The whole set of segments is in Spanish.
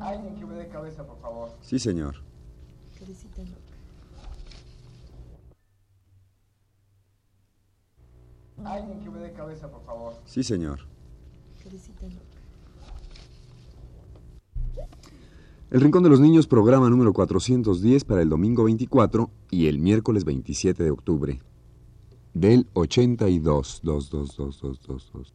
Alguien que me dé cabeza, por favor. Sí, señor. Cabecita loca. Alguien que me dé cabeza, por favor. Sí, señor. Cabecita loca. El Rincón de los Niños, programa número 410 para el domingo 24 y el miércoles 27 de octubre. Del 82. 2, 2, 2,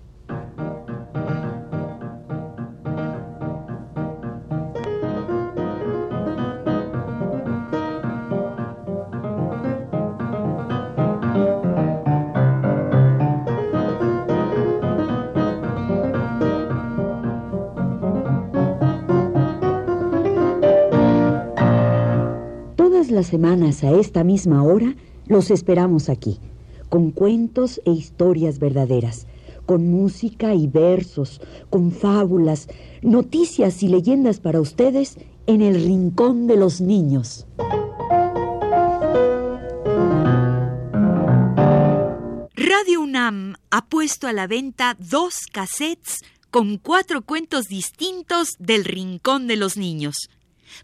Semanas a esta misma hora los esperamos aquí, con cuentos e historias verdaderas, con música y versos, con fábulas, noticias y leyendas para ustedes en el Rincón de los Niños. Radio UNAM ha puesto a la venta dos cassettes con cuatro cuentos distintos del Rincón de los Niños.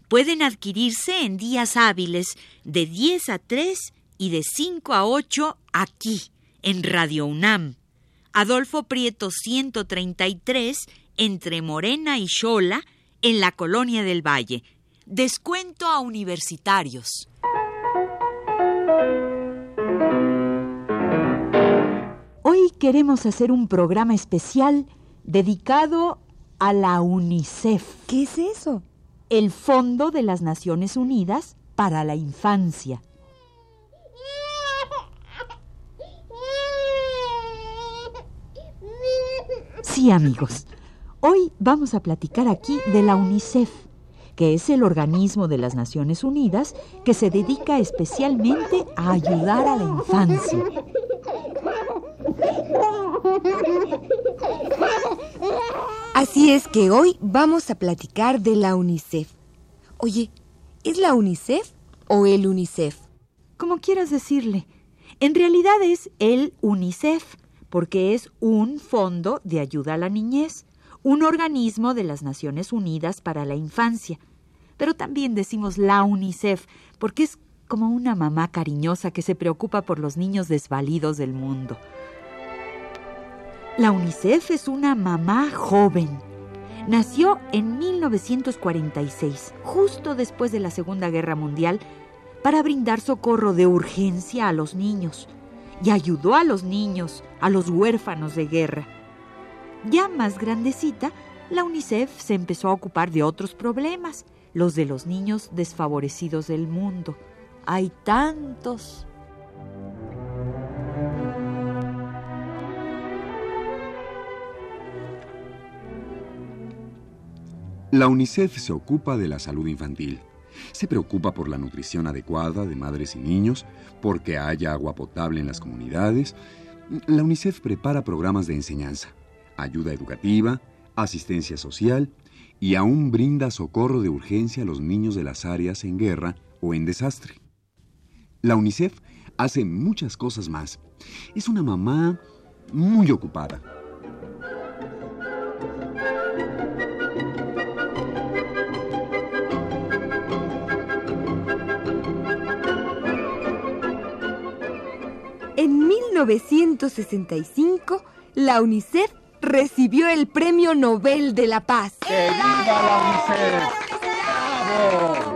Pueden adquirirse en días hábiles de 10 a 3 y de 5 a 8 aquí, en Radio UNAM. Adolfo Prieto 133, entre Morena y Xola, en la Colonia del Valle. Descuento a universitarios. Hoy queremos hacer un programa especial dedicado a la UNICEF, ¿Qué es eso? El Fondo de las Naciones Unidas para la Infancia. Sí, amigos. Hoy vamos a platicar aquí de la UNICEF, que es el organismo de las Naciones Unidas que se dedica especialmente a ayudar a la infancia. Así es que hoy vamos a platicar de la UNICEF. Oye, ¿es la UNICEF o el UNICEF? Como quieras decirle. En realidad es el UNICEF, porque es un fondo de ayuda a la niñez, un organismo de las Naciones Unidas para la Infancia. Pero también decimos la UNICEF, porque es como una mamá cariñosa que se preocupa por los niños desvalidos del mundo. La UNICEF es una mamá joven. Nació en 1946, justo después de la Segunda Guerra Mundial, para brindar socorro de urgencia a los niños y ayudó a los niños, a los huérfanos de guerra. Ya más grandecita, la UNICEF se empezó a ocupar de otros problemas, los de los niños desfavorecidos del mundo. Hay tantos. La UNICEF se ocupa de la salud infantil. Se preocupa por la nutrición adecuada de madres y niños, porque haya agua potable en las comunidades. La UNICEF prepara programas de enseñanza, ayuda educativa, asistencia social y aún brinda socorro de urgencia a los niños de las áreas en guerra o en desastre. La UNICEF hace muchas cosas más. Es una mamá muy ocupada. 1965, la UNICEF recibió el Premio Nobel de la Paz. ¡Que viva la UNICEF! ¡Bravo!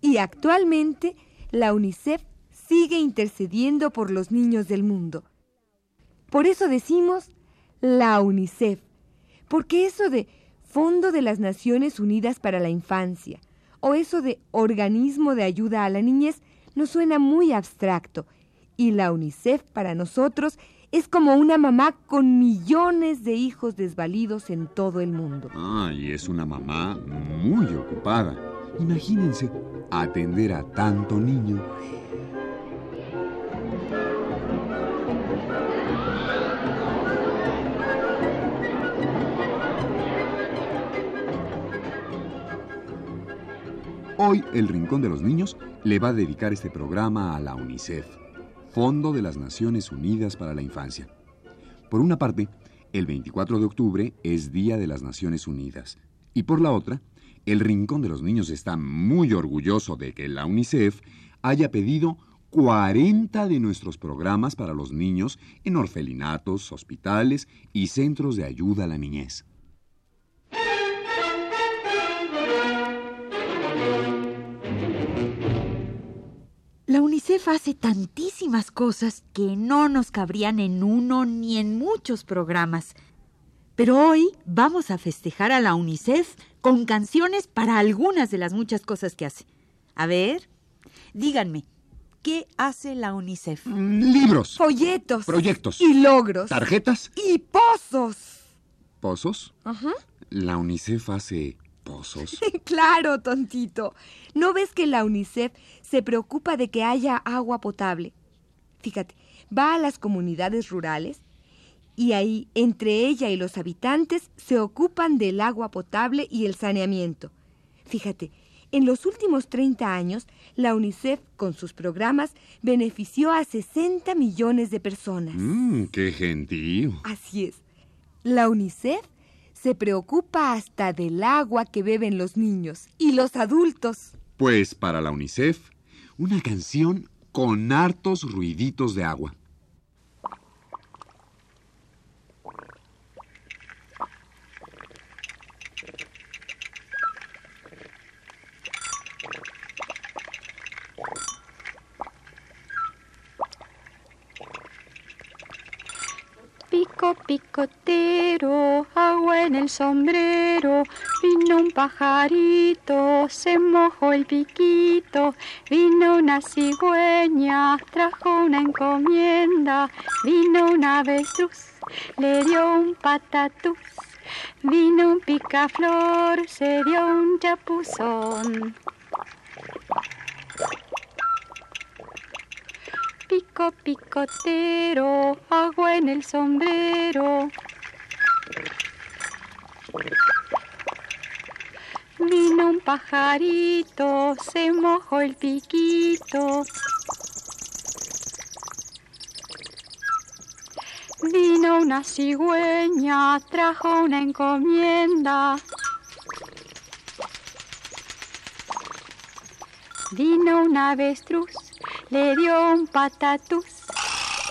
Y actualmente, la UNICEF sigue intercediendo por los niños del mundo. Por eso decimos la UNICEF, porque eso de Fondo de las Naciones Unidas para la Infancia o eso de Organismo de Ayuda a la Niñez nos suena muy abstracto y la UNICEF para nosotros es como una mamá con millones de hijos desvalidos en todo el mundo. Ay, es una mamá muy ocupada. Imagínense atender a tanto niño. Hoy el Rincón de los Niños le va a dedicar este programa a la UNICEF, Fondo de las Naciones Unidas para la Infancia. Por una parte, el 24 de octubre es Día de las Naciones Unidas y por la otra, el Rincón de los Niños está muy orgulloso de que la UNICEF haya pedido 40 de nuestros programas para los niños en orfelinatos, hospitales y centros de ayuda a la niñez. La UNICEF hace tantísimas cosas que no nos cabrían en uno ni en muchos programas. Pero hoy vamos a festejar a la UNICEF con canciones para algunas de las muchas cosas que hace. A ver, díganme, ¿qué hace la UNICEF? Mm, Libros, Folletos. proyectos, Y logros. tarjetas, Y pozos. pozos. Ajá. La UNICEF hace Claro, tontito. ¿No ves que la UNICEF se preocupa de que haya agua potable? Fíjate, va a las comunidades rurales y ahí, entre ella y los habitantes, se ocupan del agua potable y el saneamiento. Fíjate, en los últimos 30 años, la UNICEF, con sus programas, benefició a 60 millones de personas. Mmm, qué gentío. Así es. La UNICEF se preocupa hasta del agua que beben los niños y los adultos. Pues para la UNICEF, una canción con hartos ruiditos de agua. Pico picotero, agua en el sombrero, vino un pajarito, se mojó el piquito, vino una cigüeña, trajo una encomienda, vino una avestruz, le dio un patatús, vino un picaflor, se dio un chapuzón. Pico picotero, agua en el sombrero. Vino un pajarito, se mojó el piquito. Vino una cigüeña, trajo una encomienda. Vino un avestruz, le dio un patatús.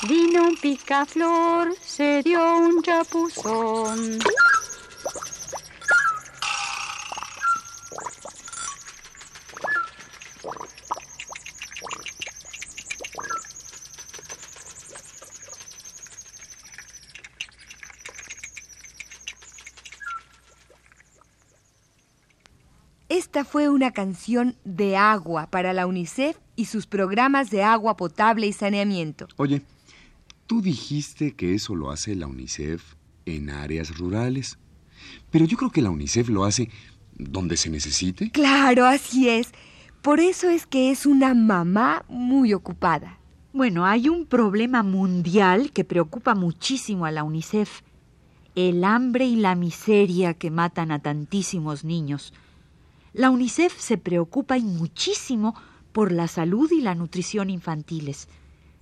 Vino un picaflor, se dio un chapuzón. Esta fue una canción de agua para la UNICEF y sus programas de agua potable y saneamiento. Oye, tú dijiste que eso lo hace la UNICEF en áreas rurales. Pero yo creo que la UNICEF lo hace donde se necesite. Claro, así es. Por eso es que es una mamá muy ocupada. Bueno, hay un problema mundial que preocupa muchísimo a la UNICEF. El hambre y la miseria que matan a tantísimos niños. La UNICEF se preocupa y muchísimo por la salud y la nutrición infantiles.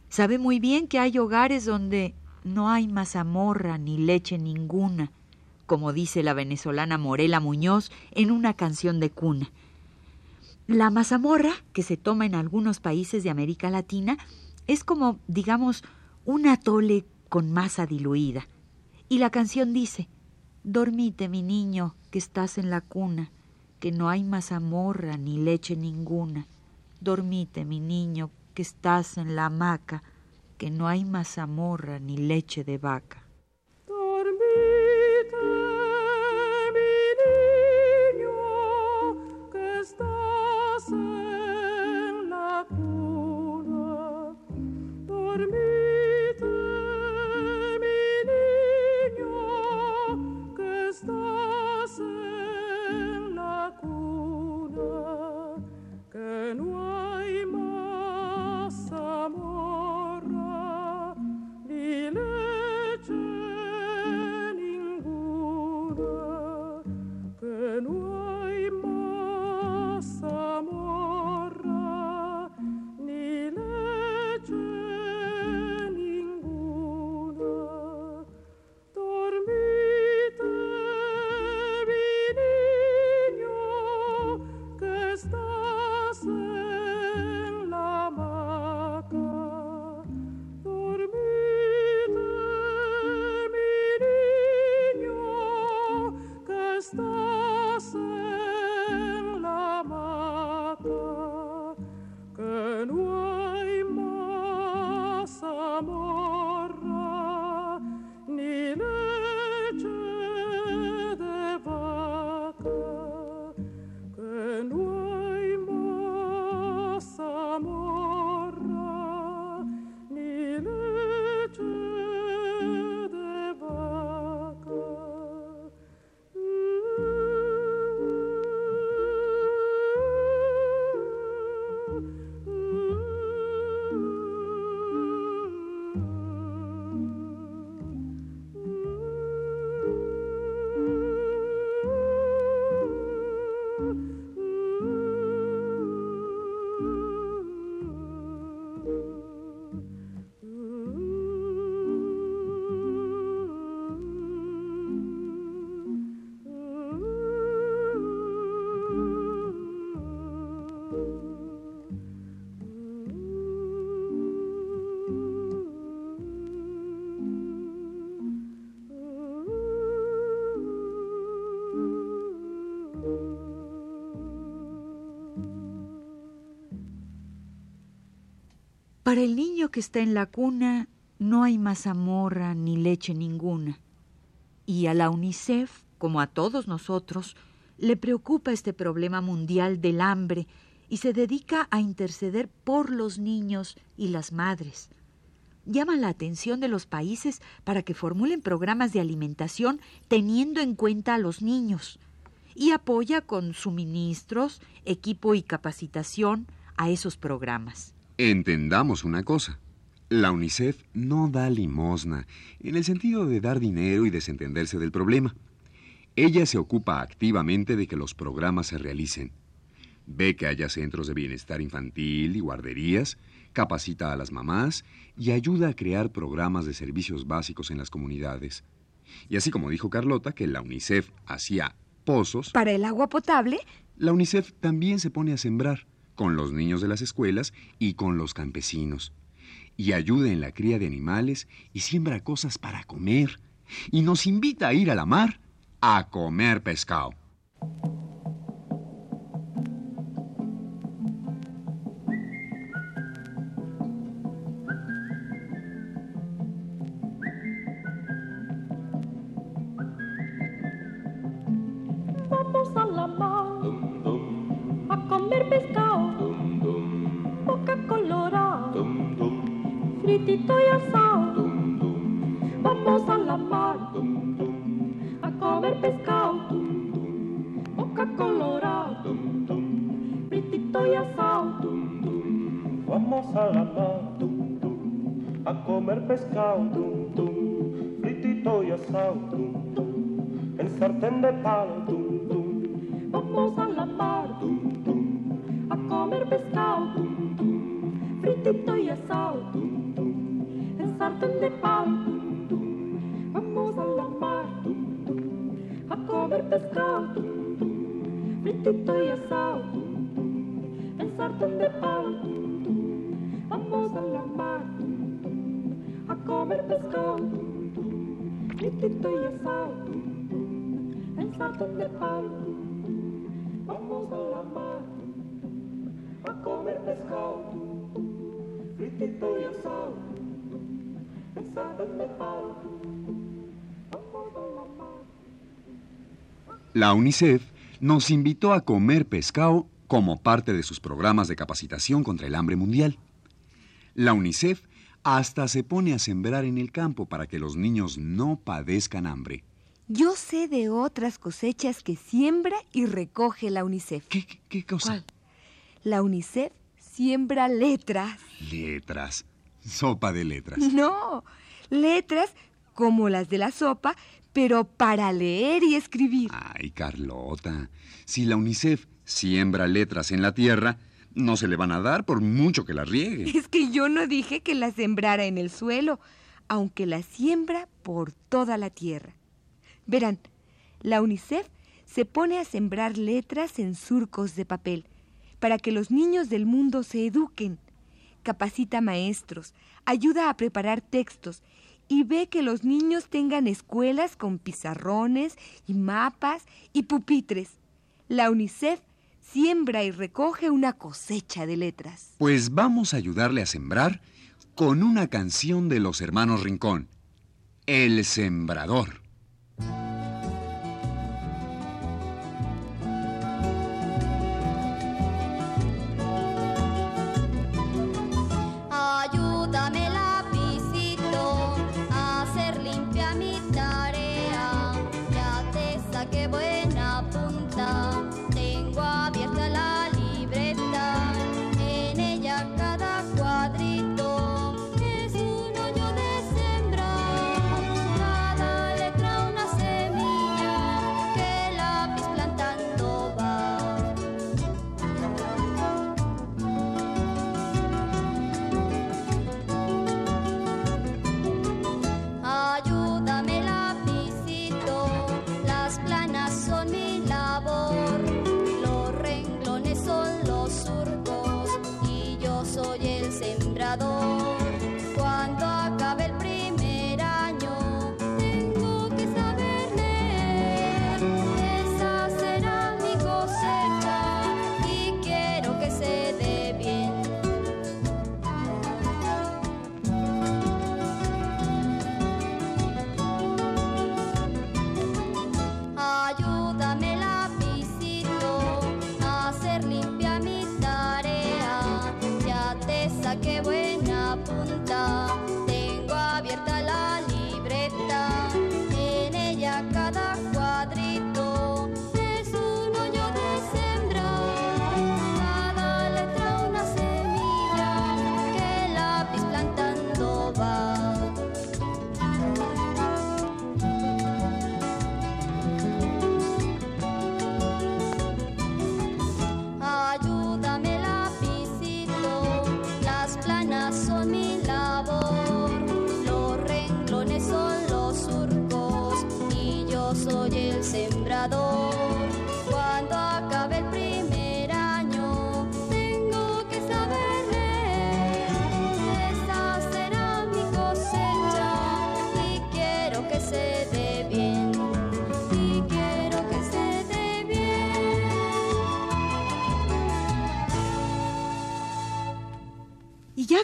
Sabe muy bien que hay hogares donde no hay mazamorra ni leche ninguna, como dice la venezolana Morela Muñoz en una canción de cuna. La mazamorra, que se toma en algunos países de América Latina, es como, digamos, un atole con masa diluida. Y la canción dice, Dormite, mi niño, que estás en la cuna, que no hay mazamorra ni leche ninguna. Dormite, mi niño, que estás en la hamaca, que no hay mazamorra ni leche de vaca. Para el niño que está en la cuna no hay mazamorra ni leche ninguna. Y a la UNICEF, como a todos nosotros, le preocupa este problema mundial del hambre y se dedica a interceder por los niños y las madres. Llama la atención de los países para que formulen programas de alimentación teniendo en cuenta a los niños y apoya con suministros, equipo y capacitación a esos programas. Entendamos una cosa. La UNICEF no da limosna, en el sentido de dar dinero y desentenderse del problema. Ella se ocupa activamente de que los programas se realicen. Ve que haya centros de bienestar infantil y guarderías, capacita a las mamás y ayuda a crear programas de servicios básicos en las comunidades. Y así como dijo Carlota que la UNICEF hacía pozos, Para el agua potable, la UNICEF también se pone a sembrar con los niños de las escuelas y con los campesinos. Y ayuda en la cría de animales y siembra cosas para comer. Y nos invita a ir a la mar a comer pescado. Boca colorada, fritito y asado. Vamos a la mar a comer pescado, boca colorada, fritito y asado. Vamos a la mar a comer pescado, fritito y asado, en sartén de palo. Vamos a la mar a comer pescado, asado, en sartén de palo. Vamos a la mar. A comer pescado, fritito y asado, en sartén de palo. Vamos a la mar. A comer pescado, fritito y asado, en sartén de palo. Vamos a la mar. A comer pescado, la UNICEF nos invitó a comer pescado como parte de sus programas de capacitación contra el hambre mundial. La UNICEF hasta se pone a sembrar en el campo para que los niños no padezcan hambre. yo sé de otras cosechas que siembra y recoge la UNICEF. ¿Qué, qué- qué cosa? ¿Cuál? La UNICEF siembra letras. Letras. Sopa de letras. No, letras como las de la sopa, pero para leer y escribir. Ay, Carlota, si la UNICEF siembra letras en la tierra, no se le van a dar por mucho que la riegue. Es que yo no dije que la sembrara en el suelo, aunque la siembra por toda la tierra. Verán, la UNICEF se pone a sembrar letras en surcos de papel para que los niños del mundo se eduquen. Capacita maestros, ayuda a preparar textos y ve que los niños tengan escuelas con pizarrones y mapas y pupitres. La UNICEF siembra y recoge una cosecha de letras. Pues vamos a ayudarle a sembrar con una canción de los hermanos Rincón. El Sembrador.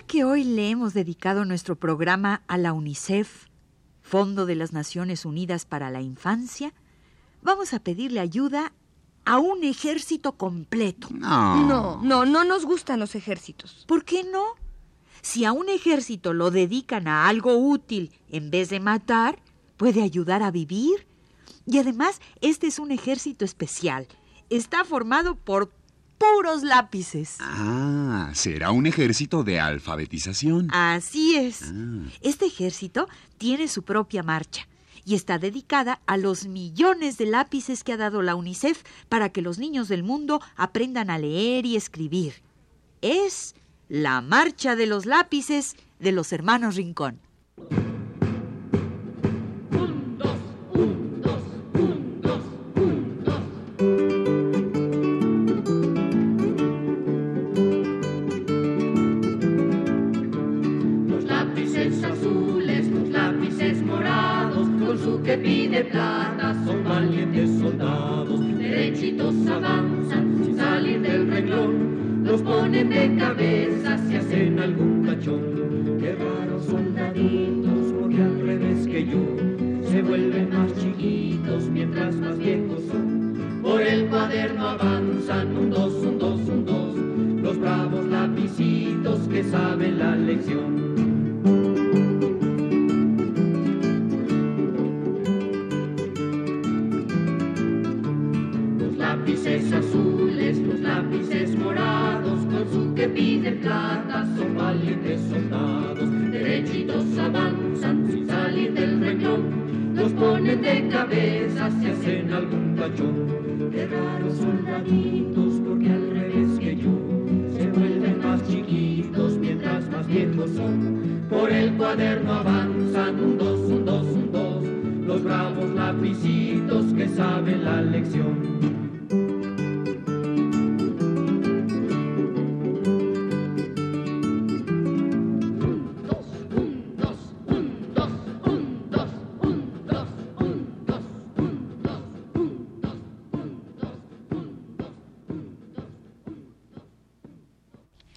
Que hoy le hemos dedicado nuestro programa a la UNICEF, Fondo de las Naciones Unidas para la Infancia, vamos a pedirle ayuda a un ejército completo. No. No, no, no nos gustan los ejércitos. ¿Por qué no? Si a un ejército lo dedican a algo útil en vez de matar, puede ayudar a vivir. Y además, este es un ejército especial. Está formado por puros lápices. Ah, será un ejército de alfabetización. Así es. Ah. Este ejército tiene su propia marcha y está dedicada a los millones de lápices que ha dado la UNICEF para que los niños del mundo aprendan a leer y escribir. Es la marcha de los lápices de los hermanos Rincón.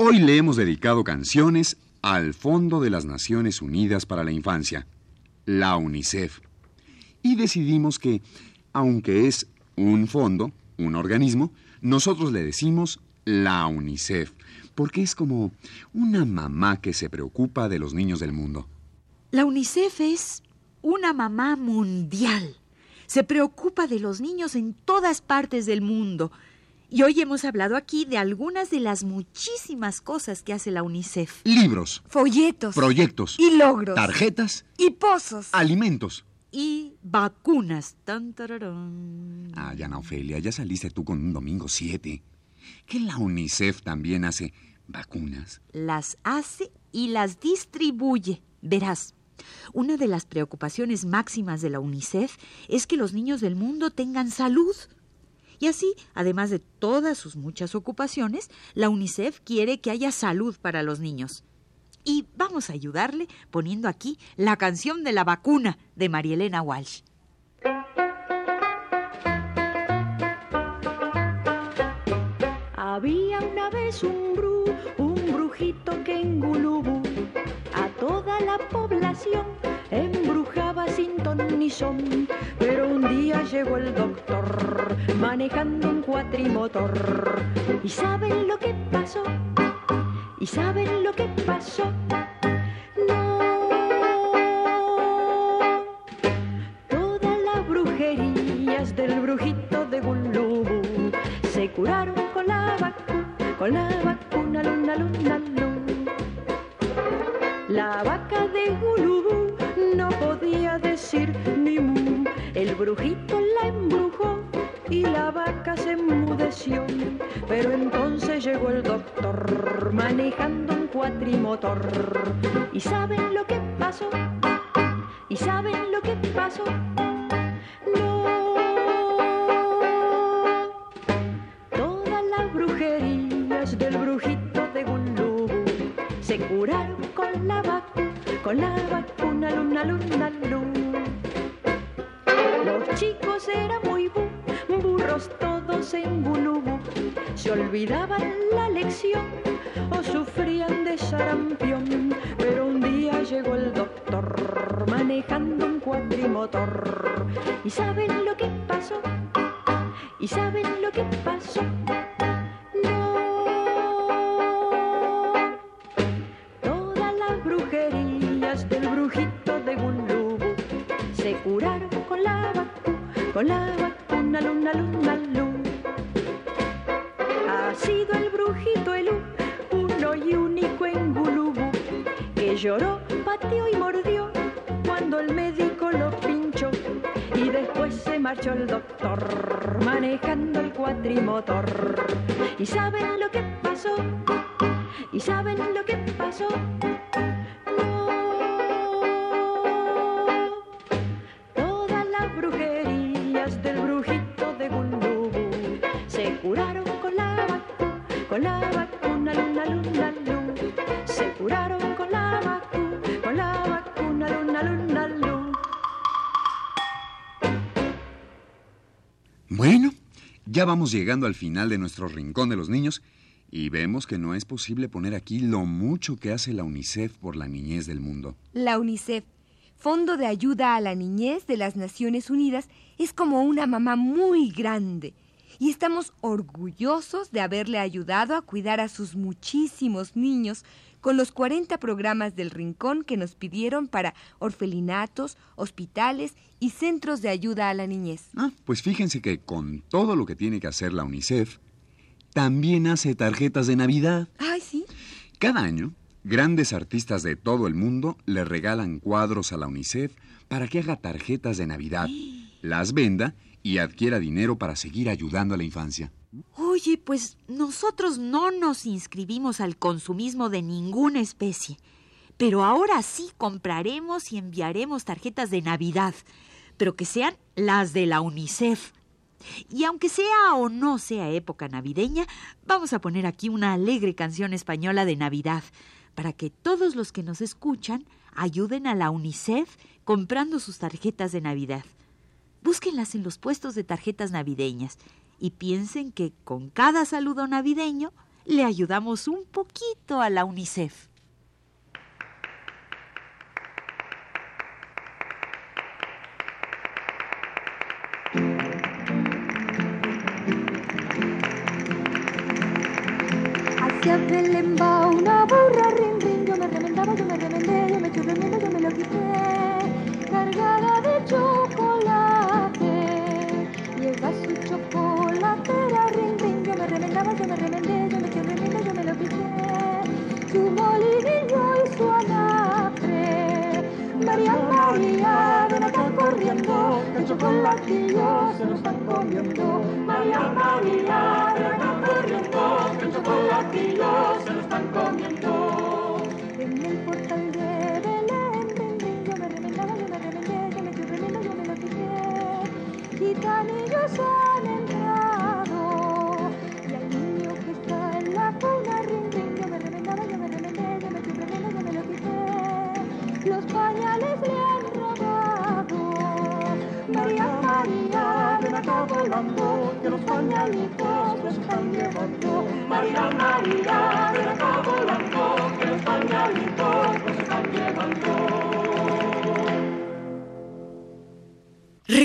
Hoy le hemos dedicado canciones al Fondo de las Naciones Unidas para la Infancia, la UNICEF. Y decidimos que, aunque es un fondo, un organismo, nosotros le decimos la UNICEF, porque es como una mamá que se preocupa de los niños del mundo. La UNICEF es una mamá mundial. Se preocupa de los niños en todas partes del mundo. Y hoy hemos hablado aquí de algunas de las muchísimas cosas que hace la UNICEF. Libros, Folletos. proyectos, y logros. tarjetas, y pozos. alimentos. Y vacunas. Tan, tararán. Ah, Yana Ofelia, ya saliste tú con un domingo 7. Que la UNICEF también hace vacunas. Las hace y las distribuye. Verás, una de las preocupaciones máximas de la UNICEF es que los niños del mundo tengan salud. Y así, además de todas sus muchas ocupaciones, la UNICEF quiere que haya salud para los niños. Y vamos a ayudarle poniendo aquí la canción de la vacuna de Marielena Walsh. Había una vez un bru, un brujito que toda la población embrujaba sin ton ni son. Pero un día llegó el doctor manejando un cuatrimotor. ¿Y saben lo que pasó? ¿Y saben lo que pasó? No. Todas las brujerías del brujito de Gulubú se curaron con la vacuna, con la vacuna, luna, luna, luna. La vaca de Gulubú no podía decir ni mu. El brujito la embrujó y la vaca se enmudeció. Pero entonces llegó el doctor manejando un cuatrimotor. ¿Y saben lo que pasó? ¿Y saben lo que pasó? Lu. Los chicos eran muy bu, burros todos en bulubú. Se olvidaban la lección o sufrían de sarampión. Pero un día llegó el doctor manejando un cuatrimotor. ¿Y saben lo que pasó? ¿Y saben lo que pasó? Vacuna, luna, luna, luna. Ha sido el brujito el u- uno y único en Gulubu que lloró, pateó y mordió cuando el médico lo pinchó y después se marchó el doctor manejando el cuatrimotor. ¿Y saben lo que pasó? ¿Y saben lo que pasó? Ya vamos llegando al final de nuestro rincón de los niños y vemos que no es posible poner aquí lo mucho que hace la UNICEF por la niñez del mundo. La UNICEF, Fondo de Ayuda a la Niñez de las Naciones Unidas, es como una mamá muy grande. Y estamos orgullosos de haberle ayudado a cuidar a sus muchísimos niños con los 40 programas del Rincón que nos pidieron para orfelinatos, hospitales y centros de ayuda a la niñez. Ah, pues fíjense que con todo lo que tiene que hacer la UNICEF, también hace tarjetas de Navidad. Ay, sí. Cada año, grandes artistas de todo el mundo le regalan cuadros a la UNICEF para que haga tarjetas de Navidad, las venda y adquiera dinero para seguir ayudando a la infancia. Oye, pues nosotros no nos inscribimos al consumismo de ninguna especie. Pero ahora sí compraremos y enviaremos tarjetas de Navidad, pero que sean las de la UNICEF. Y aunque sea o no sea época navideña, vamos a poner aquí una alegre canción española de Navidad, para que todos los que nos escuchan ayuden a la UNICEF comprando sus tarjetas de Navidad. Búsquenlas en los puestos de tarjetas navideñas y piensen que con cada saludo navideño le ayudamos un poquito a la UNICEF. Hacia una burra, que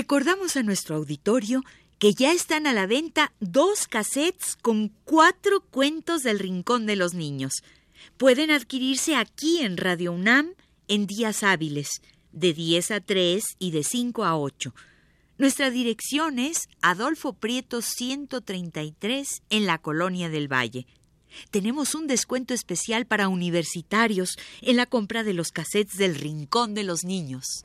Recordamos a nuestro auditorio que ya están a la venta dos cassettes con cuatro cuentos del Rincón de los Niños. Pueden adquirirse aquí en Radio UNAM en días hábiles, de 10 a 3 y de 5 a 8. Nuestra dirección es Adolfo Prieto 133 en la Colonia del Valle. Tenemos un descuento especial para universitarios en la compra de los cassettes del Rincón de los Niños.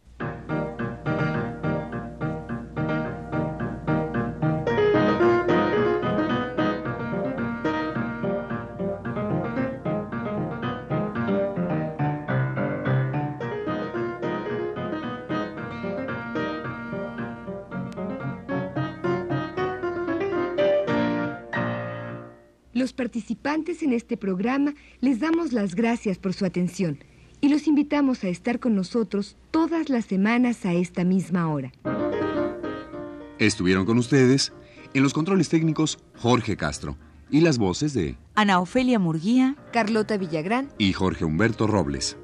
Participantes en este programa les damos las gracias por su atención y los invitamos a estar con nosotros todas las semanas a esta misma hora. Estuvieron con ustedes en los controles técnicos Jorge Castro y las voces de Ana Ofelia Murguía, Carlota Villagrán y Jorge Humberto Robles.